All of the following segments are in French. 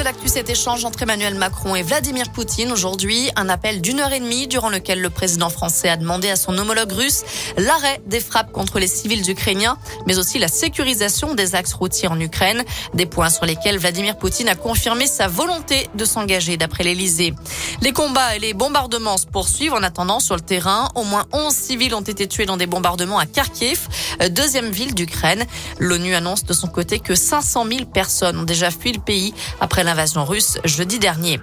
La de l'actu, cet échange entre Emmanuel Macron et Vladimir Poutine. Aujourd'hui, un appel d'une heure et demie durant lequel le président français a demandé à son homologue russe l'arrêt des frappes contre les civils ukrainiens, mais aussi la sécurisation des axes routiers en Ukraine. Des points sur lesquels Vladimir Poutine a confirmé sa volonté de s'engager d'après l'Elysée. Les combats et les bombardements se poursuivent en attendant sur le terrain. Au moins 11 civils ont été tués dans des bombardements à Kharkiv, deuxième ville d'Ukraine. L'ONU annonce de son côté que 500 000 personnes ont déjà fui le pays après l'invasion russe jeudi dernier.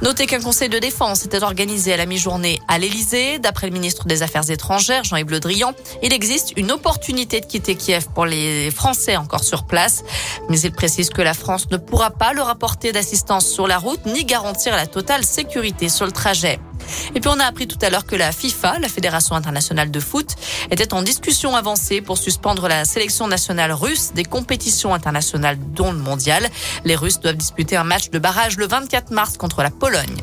Notez qu'un conseil de défense était organisé à la mi-journée à l'Elysée. D'après le ministre des Affaires étrangères, Jean-Yves Le Drian, il existe une opportunité de quitter Kiev pour les Français encore sur place. Mais il précise que la France ne pourra pas leur apporter d'assistance sur la route ni garantir la totale sécurité sur le trajet. Et puis on a appris tout à l'heure que la FIFA, la Fédération internationale de foot, était en discussion avancée pour suspendre la sélection nationale russe des compétitions internationales dont le mondial. Les Russes doivent disputer un match de barrage le 24 mars contre la Pologne.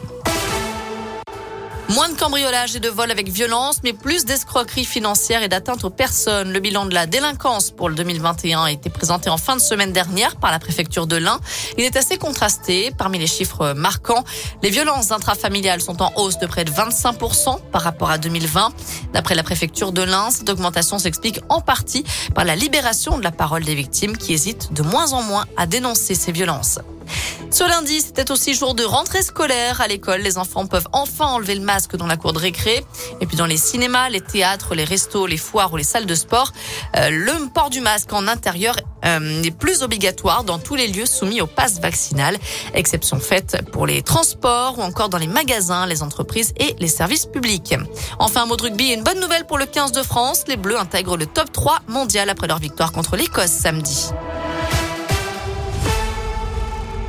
Moins de cambriolage et de vols avec violence, mais plus d'escroqueries financières et d'atteinte aux personnes. Le bilan de la délinquance pour le 2021 a été présenté en fin de semaine dernière par la préfecture de l'Ain. Il est assez contrasté. Parmi les chiffres marquants, les violences intrafamiliales sont en hausse de près de 25% par rapport à 2020. D'après la préfecture de l'Ain, cette augmentation s'explique en partie par la libération de la parole des victimes qui hésitent de moins en moins à dénoncer ces violences. Ce lundi, c'était aussi jour de rentrée scolaire à l'école. Les enfants peuvent enfin enlever le masque dans la cour de récré. Et puis dans les cinémas, les théâtres, les restos, les foires ou les salles de sport, euh, le port du masque en intérieur euh, n'est plus obligatoire dans tous les lieux soumis au pass vaccinal. Exception faite pour les transports ou encore dans les magasins, les entreprises et les services publics. Enfin, un mot de rugby une bonne nouvelle pour le 15 de France. Les Bleus intègrent le top 3 mondial après leur victoire contre l'Écosse samedi.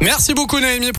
Merci beaucoup Naomi.